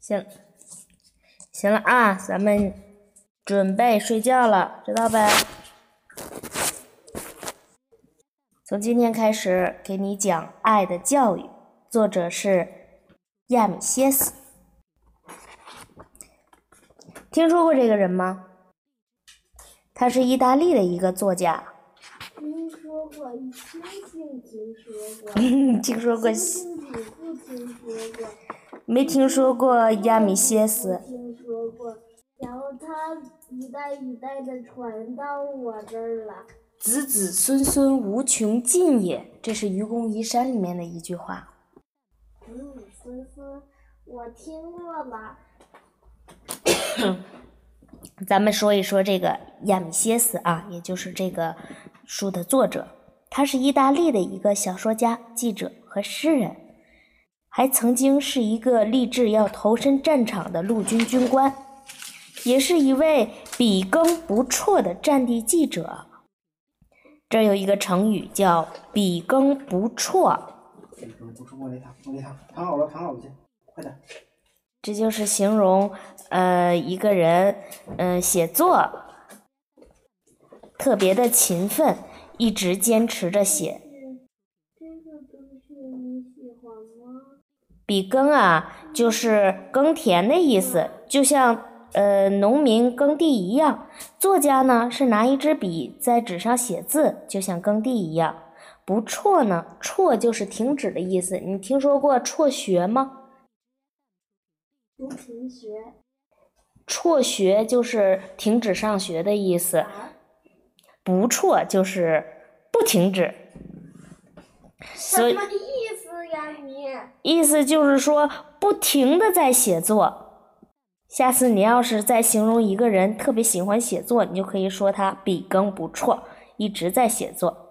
行，行了啊，咱们准备睡觉了，知道呗？从今天开始给你讲《爱的教育》，作者是亚米歇斯。听说过这个人吗？他是意大利的一个作家。听说过，星星听说过，听说过，听说过，没听说过亚米歇斯。听说过。然后他一代一代的传到我这儿了。子子孙孙无穷尽也，这是《愚公移山》里面的一句话。子子，孙孙，我听过了。咱们说一说这个亚米歇斯啊，也就是这个书的作者，他是意大利的一个小说家、记者和诗人，还曾经是一个立志要投身战场的陆军军官，也是一位笔耕不辍的战地记者。这有一个成语叫“笔耕不辍”，这就是形容呃一个人嗯、呃、写作特别的勤奋，一直坚持着写。这个东西你喜欢吗？笔耕啊，就是耕田的意思，就像呃农民耕地一样。作家呢是拿一支笔在纸上写字，就像耕地一样。不辍呢，辍就是停止的意思。你听说过辍学吗？不停学。辍学就是停止上学的意思，不辍就是不停止。所以？意思就是说不停的在写作。下次你要是再形容一个人特别喜欢写作，你就可以说他笔耕不辍，一直在写作。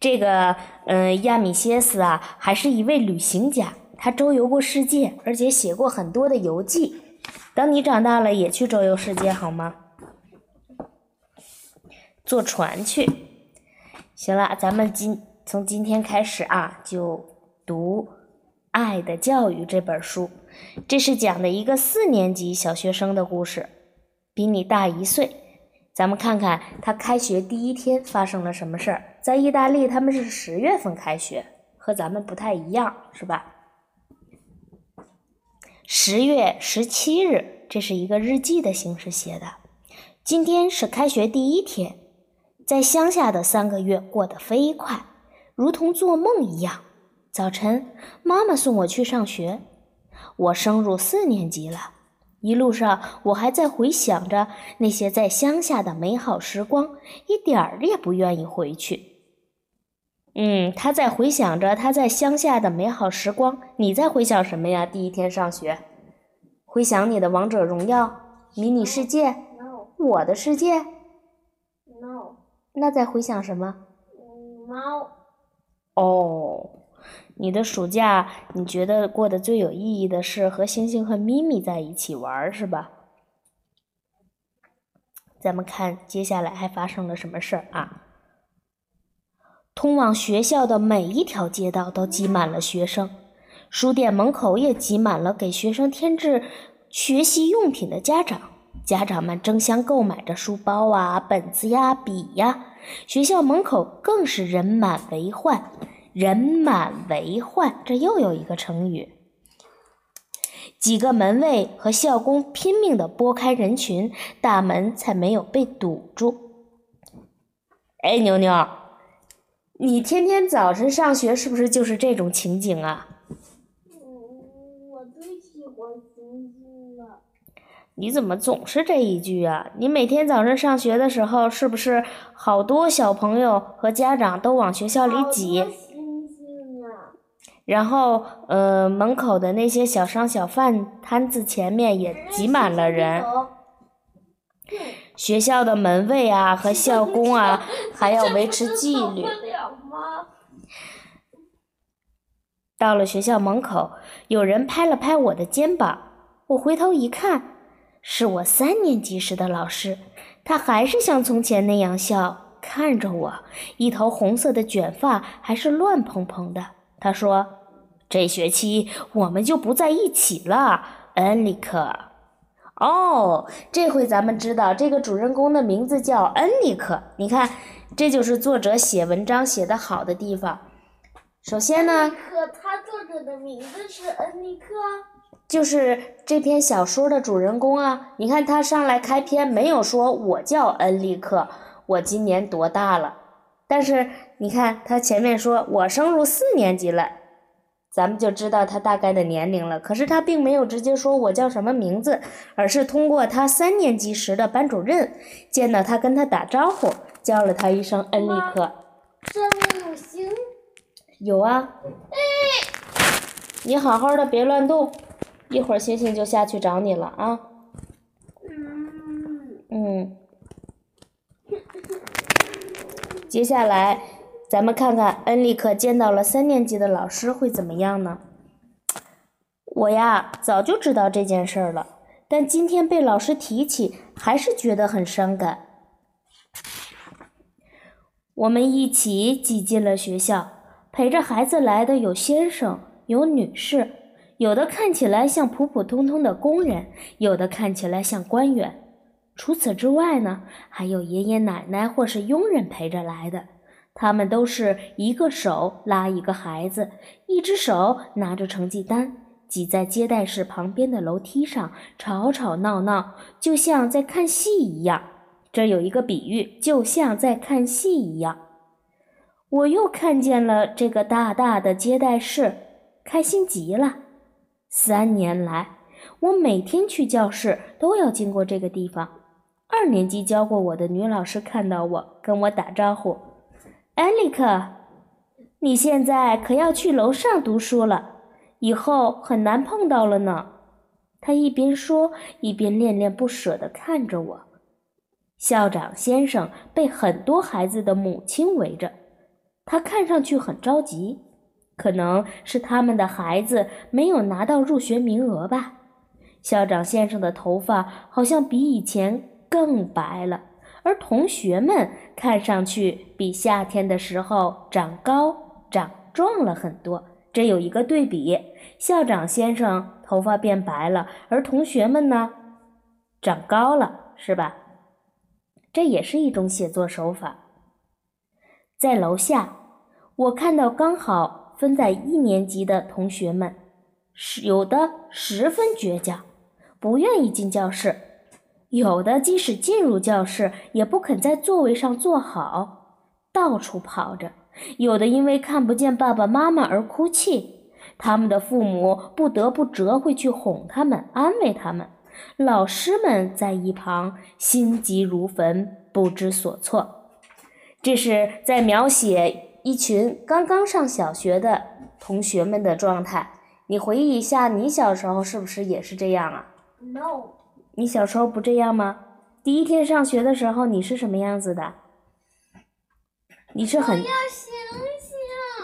这个嗯，亚米歇斯啊，还是一位旅行家。他周游过世界，而且写过很多的游记。等你长大了，也去周游世界好吗？坐船去。行了，咱们今从今天开始啊，就读《爱的教育》这本书。这是讲的一个四年级小学生的故事，比你大一岁。咱们看看他开学第一天发生了什么事儿。在意大利，他们是十月份开学，和咱们不太一样，是吧？十月十七日，这是一个日记的形式写的。今天是开学第一天，在乡下的三个月过得飞快，如同做梦一样。早晨，妈妈送我去上学，我升入四年级了。一路上，我还在回想着那些在乡下的美好时光，一点儿也不愿意回去。嗯，他在回想着他在乡下的美好时光。你在回想什么呀？第一天上学，回想你的王者荣耀、迷你世界、我的世界。no，那在回想什么？嗯猫。哦，你的暑假你觉得过得最有意义的是和星星和咪咪在一起玩，是吧？咱们看接下来还发生了什么事儿啊？通往学校的每一条街道都挤满了学生，书店门口也挤满了给学生添置学习用品的家长。家长们争相购买着书包啊、本子呀、笔呀。学校门口更是人满为患，人满为患，这又有一个成语。几个门卫和校工拼命地拨开人群，大门才没有被堵住。哎，牛牛，你天天早晨上学是不是就是这种情景啊？嗯，我最喜欢星星了。你怎么总是这一句啊？你每天早上上学的时候，是不是好多小朋友和家长都往学校里挤！然后，呃，门口的那些小商小贩摊子前面也挤满了人，学校的门卫啊 和校工啊 还要维持纪律。到了学校门口，有人拍了拍我的肩膀，我回头一看，是我三年级时的老师，他还是像从前那样笑，看着我，一头红色的卷发还是乱蓬蓬的。他说：“这学期我们就不在一起了，恩里克。哦，这回咱们知道这个主人公的名字叫恩里克。你看，这就是作者写文章写得好的地方。首先呢，可他作者的名字是恩里克。就是这篇小说的主人公啊。你看他上来开篇没有说我叫恩利克，我今年多大了？但是你看他前面说我升入四年级了，咱们就知道他大概的年龄了。可是他并没有直接说我叫什么名字，而是通过他三年级时的班主任见到他跟他打招呼，叫了他一声恩利克。上面有星。有啊。你好好的别乱动，一会儿星星就下去找你了啊。嗯。嗯。接下来，咱们看看恩利克见到了三年级的老师会怎么样呢？我呀，早就知道这件事儿了，但今天被老师提起，还是觉得很伤感。我们一起挤进了学校，陪着孩子来的有先生，有女士，有的看起来像普普通通的工人，有的看起来像官员。除此之外呢，还有爷爷奶奶或是佣人陪着来的。他们都是一个手拉一个孩子，一只手拿着成绩单，挤在接待室旁边的楼梯上，吵吵闹闹，就像在看戏一样。这有一个比喻，就像在看戏一样。我又看见了这个大大的接待室，开心极了。三年来，我每天去教室都要经过这个地方。二年级教过我的女老师看到我，跟我打招呼：“艾利克，你现在可要去楼上读书了，以后很难碰到了呢。”她一边说，一边恋恋不舍地看着我。校长先生被很多孩子的母亲围着，他看上去很着急，可能是他们的孩子没有拿到入学名额吧。校长先生的头发好像比以前。更白了，而同学们看上去比夏天的时候长高长壮了很多。这有一个对比：校长先生头发变白了，而同学们呢，长高了，是吧？这也是一种写作手法。在楼下，我看到刚好分在一年级的同学们，是有的十分倔强，不愿意进教室。有的即使进入教室，也不肯在座位上坐好，到处跑着；有的因为看不见爸爸妈妈而哭泣，他们的父母不得不折回去哄他们、安慰他们。老师们在一旁心急如焚，不知所措。这是在描写一群刚刚上小学的同学们的状态。你回忆一下，你小时候是不是也是这样啊？No。你小时候不这样吗？第一天上学的时候，你是什么样子的？你是很。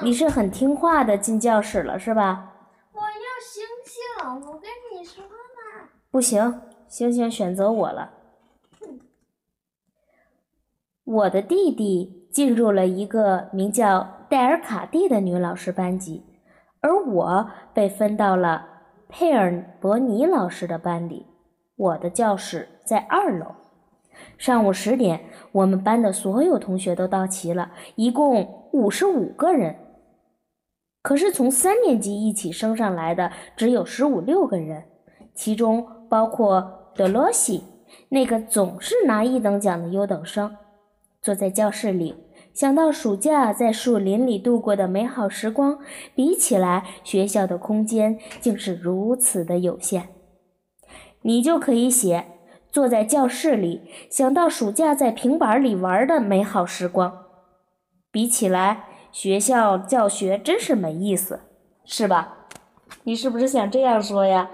你是很听话的进教室了，是吧？我要星星，我跟你说嘛。不行，星星选择我了。我的弟弟进入了一个名叫戴尔卡蒂的女老师班级，而我被分到了佩尔伯尼老师的班里。我的教室在二楼。上午十点，我们班的所有同学都到齐了，一共五十五个人。可是从三年级一起升上来的只有十五六个人，其中包括德罗西，那个总是拿一等奖的优等生。坐在教室里，想到暑假在树林里度过的美好时光，比起来，学校的空间竟是如此的有限。你就可以写坐在教室里，想到暑假在平板里玩的美好时光。比起来，学校教学真是没意思，是吧？你是不是想这样说呀？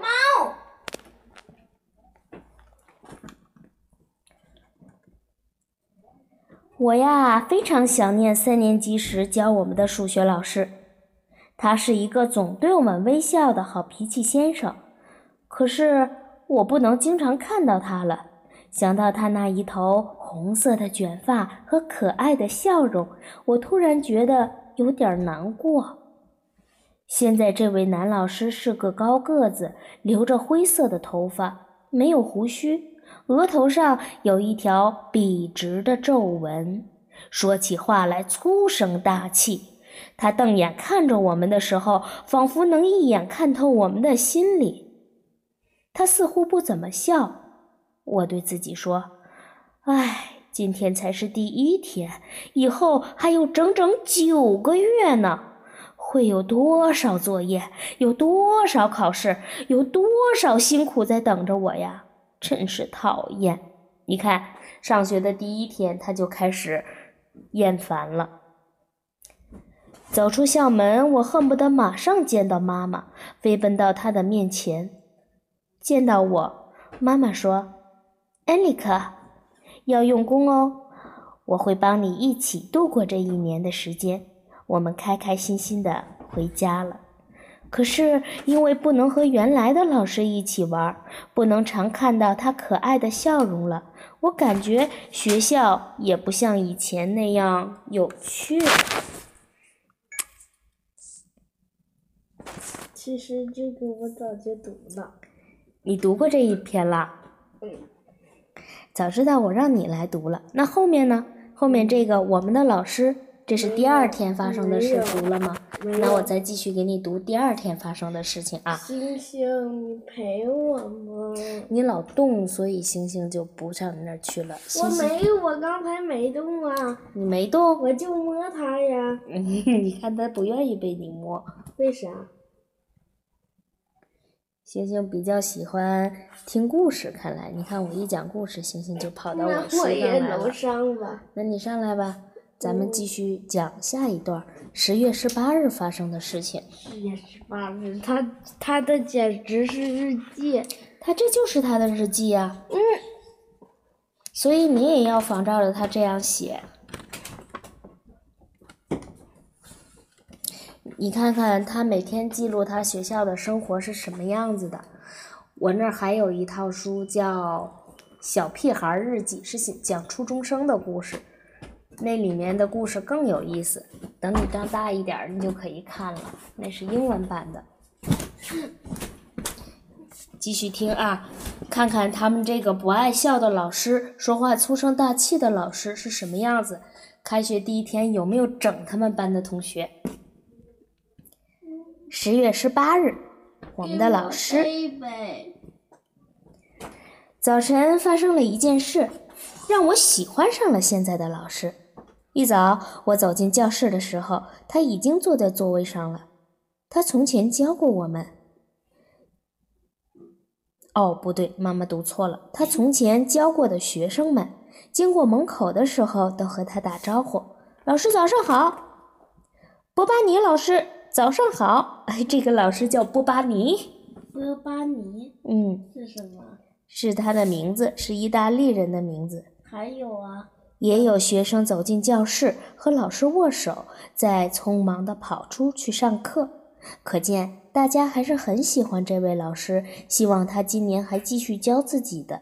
我呀，非常想念三年级时教我们的数学老师，他是一个总对我们微笑的好脾气先生。可是。我不能经常看到他了。想到他那一头红色的卷发和可爱的笑容，我突然觉得有点难过。现在这位男老师是个高个子，留着灰色的头发，没有胡须，额头上有一条笔直的皱纹，说起话来粗声大气。他瞪眼看着我们的时候，仿佛能一眼看透我们的心里。他似乎不怎么笑。我对自己说：“唉，今天才是第一天，以后还有整整九个月呢。”会有多少作业？有多少考试？有多少辛苦在等着我呀？真是讨厌！你看，上学的第一天他就开始厌烦了。走出校门，我恨不得马上见到妈妈，飞奔到她的面前。见到我，妈妈说：“恩里克，要用功哦，我会帮你一起度过这一年的时间。”我们开开心心的回家了，可是因为不能和原来的老师一起玩，不能常看到他可爱的笑容了，我感觉学校也不像以前那样有趣了。其实这个我早就读了，你读过这一篇啦？嗯，早知道我让你来读了。那后面呢？后面这个我们的老师。这是第二天发生的事，读了吗？那我再继续给你读第二天发生的事情啊。星星，你陪我吗？你老动，所以星星就不上你那儿去了。我没，我刚才没动啊。你没动？我就摸它呀。你看它不愿意被你摸。为啥？星星比较喜欢听故事，看来你看我一讲故事，星星就跑到我身上来了。那我也能上吧？那你上来吧。咱们继续讲下一段十月十八日发生的事情。十月十八日，他他的简直是日记，他这就是他的日记呀。嗯，所以你也要仿照着他这样写。你看看他每天记录他学校的生活是什么样子的。我那儿还有一套书叫《小屁孩日记》，是讲初中生的故事。那里面的故事更有意思，等你长大一点，你就可以看了。那是英文版的。继续听啊，看看他们这个不爱笑的老师，说话粗声大气的老师是什么样子。开学第一天有没有整他们班的同学？十月十八日，我们的老师。早晨发生了一件事，让我喜欢上了现在的老师。一早，我走进教室的时候，他已经坐在座位上了。他从前教过我们。哦，不对，妈妈读错了。他从前教过的学生们，经过门口的时候，都和他打招呼：“老师早上好。”波巴尼老师早上好。哎，这个老师叫波巴尼。波巴尼，嗯，是什么？是他的名字，是意大利人的名字。还有啊。也有学生走进教室和老师握手，再匆忙地跑出去上课。可见大家还是很喜欢这位老师，希望他今年还继续教自己的。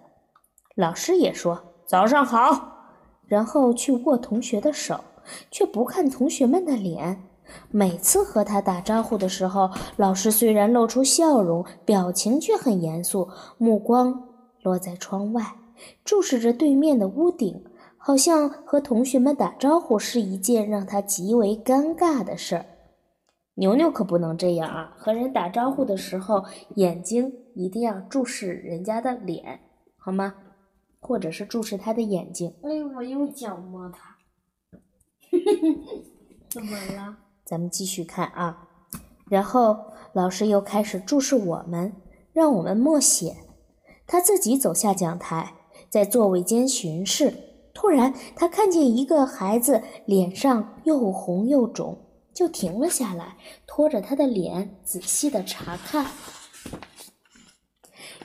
老师也说早上好，然后去握同学的手，却不看同学们的脸。每次和他打招呼的时候，老师虽然露出笑容，表情却很严肃，目光落在窗外，注视着对面的屋顶。好像和同学们打招呼是一件让他极为尴尬的事儿。牛牛可不能这样啊！和人打招呼的时候，眼睛一定要注视人家的脸，好吗？或者是注视他的眼睛。哎，我用脚摸他。怎么了？咱们继续看啊。然后老师又开始注视我们，让我们默写。他自己走下讲台，在座位间巡视。突然，他看见一个孩子脸上又红又肿，就停了下来，拖着他的脸仔细的查看，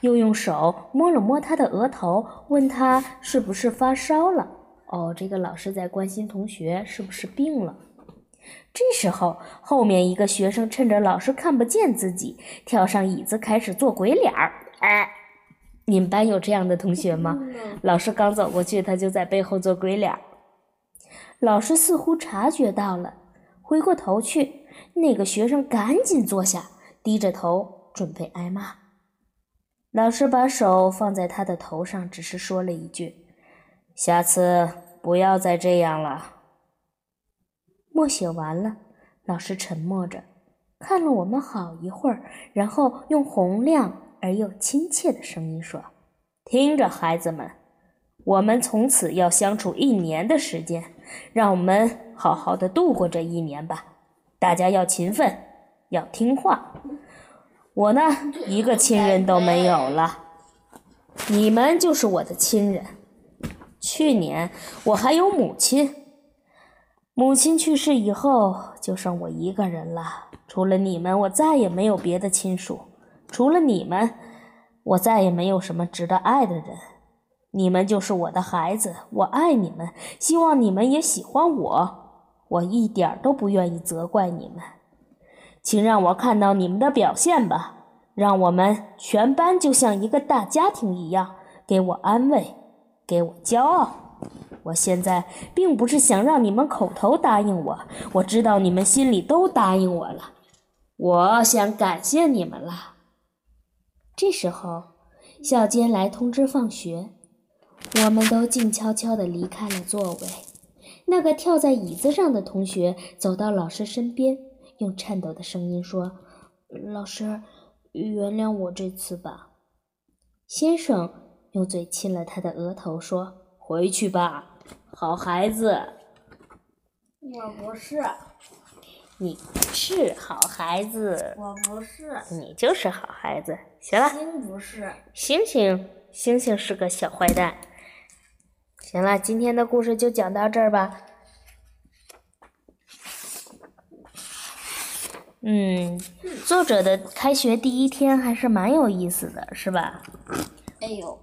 又用手摸了摸他的额头，问他是不是发烧了。哦，这个老师在关心同学是不是病了。这时候，后面一个学生趁着老师看不见自己，跳上椅子开始做鬼脸儿。哎。你们班有这样的同学吗？老师刚走过去，他就在背后做鬼脸。老师似乎察觉到了，回过头去，那个学生赶紧坐下，低着头准备挨骂。老师把手放在他的头上，只是说了一句：“下次不要再这样了。”默写完了，老师沉默着，看了我们好一会儿，然后用洪亮而又亲切的声音说：“听着，孩子们，我们从此要相处一年的时间，让我们好好的度过这一年吧。大家要勤奋，要听话。我呢，一个亲人都没有了，你们就是我的亲人。去年我还有母亲。”母亲去世以后，就剩我一个人了。除了你们，我再也没有别的亲属。除了你们，我再也没有什么值得爱的人。你们就是我的孩子，我爱你们，希望你们也喜欢我。我一点都不愿意责怪你们，请让我看到你们的表现吧。让我们全班就像一个大家庭一样，给我安慰，给我骄傲。我现在并不是想让你们口头答应我，我知道你们心里都答应我了。我想感谢你们了。这时候，校监来通知放学，我们都静悄悄地离开了座位。那个跳在椅子上的同学走到老师身边，用颤抖的声音说：“老师，原谅我这次吧。”先生用嘴亲了他的额头，说：“回去吧。”好孩子，我不是，你是好孩子，我不是，你就是好孩子。行了，星不是，星星，星星是个小坏蛋。行了，今天的故事就讲到这儿吧。嗯，作者的开学第一天还是蛮有意思的，是吧？哎呦。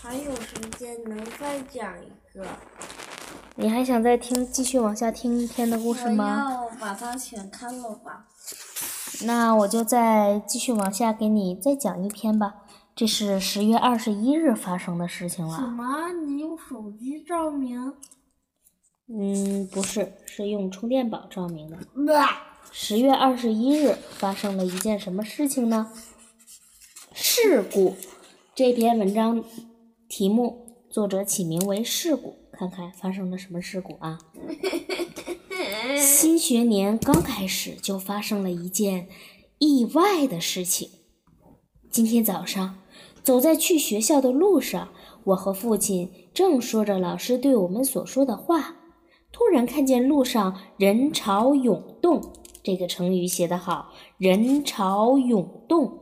还有时间能再讲一个？你还想再听，继续往下听一天的故事吗？我要把它全看了吧。那我就再继续往下给你再讲一篇吧。这是十月二十一日发生的事情了。什么？你用手机照明？嗯，不是，是用充电宝照明的。十月二十一日发生了一件什么事情呢？事故。这篇文章。题目作者起名为“事故”，看看发生了什么事故啊？新学年刚开始就发生了一件意外的事情。今天早上走在去学校的路上，我和父亲正说着老师对我们所说的话，突然看见路上人潮涌动。这个成语写得好，“人潮涌动”。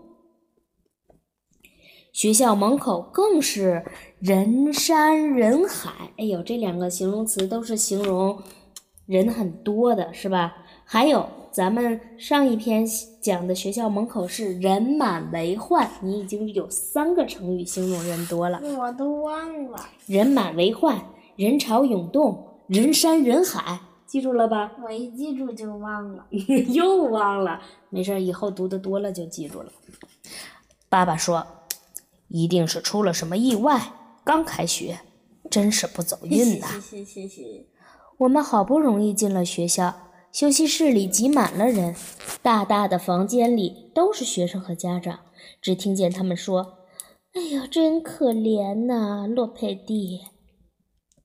学校门口更是人山人海。哎呦，这两个形容词都是形容人很多的，是吧？还有咱们上一篇讲的学校门口是人满为患，你已经有三个成语形容人多了。我都忘了。人满为患，人潮涌动，人山人海，记住了吧？我一记住就忘了。又忘了，没事，以后读的多了就记住了。爸爸说。一定是出了什么意外。刚开学，真是不走运呐！我们好不容易进了学校，休息室里挤满了人，大大的房间里都是学生和家长。只听见他们说：“哎呀，真可怜呐，洛佩蒂。”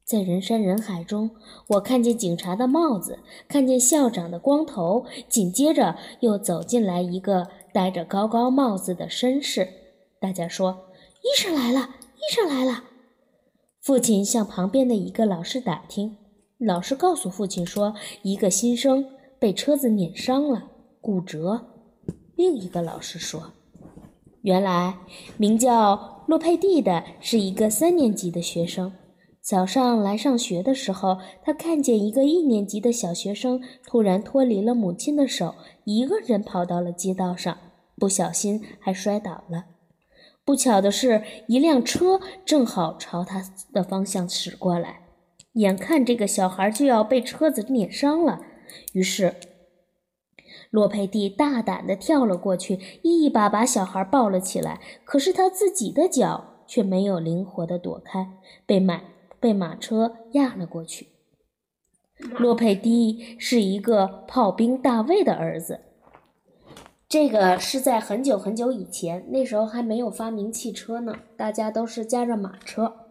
在人山人海中，我看见警察的帽子，看见校长的光头，紧接着又走进来一个戴着高高帽子的绅士。大家说。医生来了，医生来了。父亲向旁边的一个老师打听，老师告诉父亲说，一个新生被车子碾伤了，骨折。另一个老师说，原来名叫洛佩蒂的是一个三年级的学生。早上来上学的时候，他看见一个一年级的小学生突然脱离了母亲的手，一个人跑到了街道上，不小心还摔倒了。不巧的是，一辆车正好朝他的方向驶过来，眼看这个小孩就要被车子碾伤了，于是洛佩蒂大胆地跳了过去，一把把小孩抱了起来。可是他自己的脚却没有灵活地躲开，被马被马车压了过去。洛佩蒂是一个炮兵大卫的儿子。这个是在很久很久以前，那时候还没有发明汽车呢，大家都是驾着马车。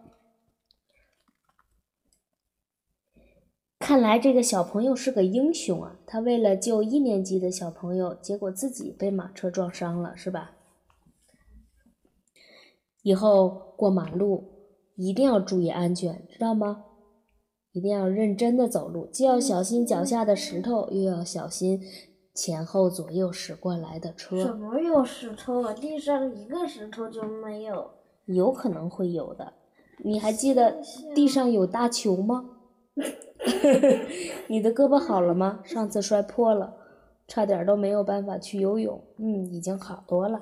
看来这个小朋友是个英雄啊！他为了救一年级的小朋友，结果自己被马车撞伤了，是吧？以后过马路一定要注意安全，知道吗？一定要认真的走路，既要小心脚下的石头，又要小心前后左右驶过来的车。怎么有石头啊？地上一个石头就没有。有可能会有的。你还记得地上有大球吗？你的胳膊好了吗？上次摔破了，差点都没有办法去游泳。嗯，已经好多了。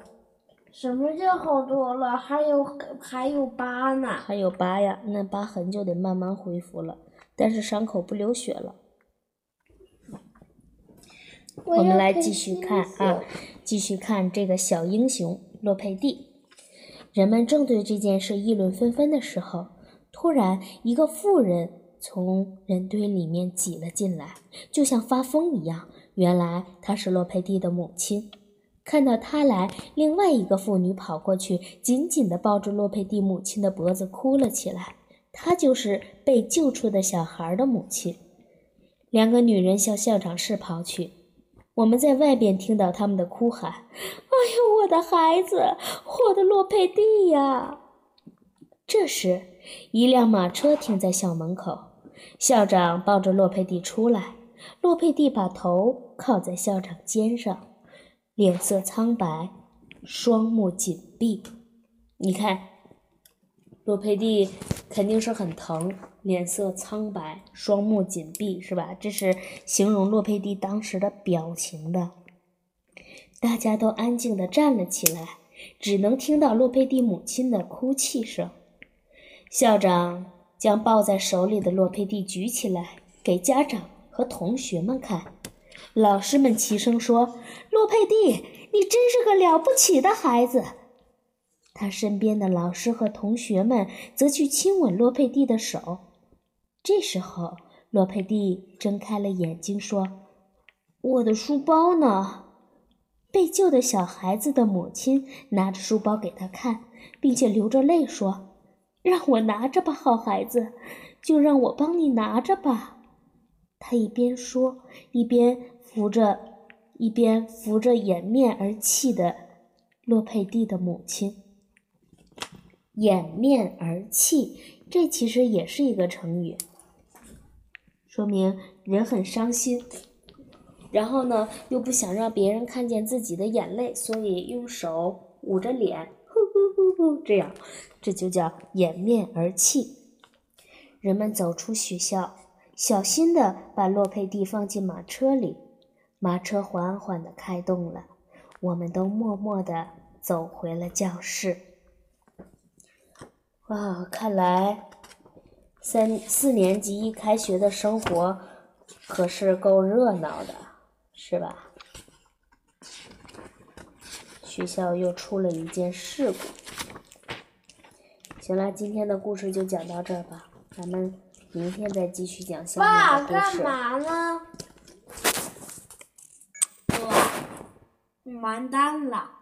什么叫好多了？还有还有疤呢。还有疤呀，那疤痕就得慢慢恢复了，但是伤口不流血了。我们来继续看啊，继续看这个小英雄洛佩蒂。人们正对这件事议论纷纷的时候，突然一个妇人。从人堆里面挤了进来，就像发疯一样。原来她是洛佩蒂的母亲。看到她来，另外一个妇女跑过去，紧紧地抱住洛佩蒂母亲的脖子，哭了起来。她就是被救出的小孩的母亲。两个女人向校长室跑去。我们在外边听到他们的哭喊：“哎呦，我的孩子，我的洛佩蒂呀！”这时，一辆马车停在校门口。校长抱着洛佩蒂出来，洛佩蒂把头靠在校长肩上，脸色苍白，双目紧闭。你看，洛佩蒂肯定是很疼，脸色苍白，双目紧闭，是吧？这是形容洛佩蒂当时的表情的。大家都安静地站了起来，只能听到洛佩蒂母亲的哭泣声。校长。将抱在手里的洛佩蒂举起来，给家长和同学们看。老师们齐声说：“洛佩蒂，你真是个了不起的孩子。”他身边的老师和同学们则去亲吻洛佩蒂的手。这时候，洛佩蒂睁开了眼睛，说：“我的书包呢？”被救的小孩子的母亲拿着书包给他看，并且流着泪说。让我拿着吧，好孩子，就让我帮你拿着吧。他一边说，一边扶着，一边扶着掩面而泣的洛佩蒂的母亲。掩面而泣，这其实也是一个成语，说明人很伤心，然后呢，又不想让别人看见自己的眼泪，所以用手捂着脸。呼呼呼呼这样，这就叫掩面而泣。人们走出学校，小心地把洛佩蒂放进马车里。马车缓缓地开动了，我们都默默地走回了教室。哇，看来三四年级一开学的生活可是够热闹的，是吧？学校又出了一件事故。行了，今天的故事就讲到这儿吧，咱们明天再继续讲下面的故事。爸，干嘛呢？完蛋了。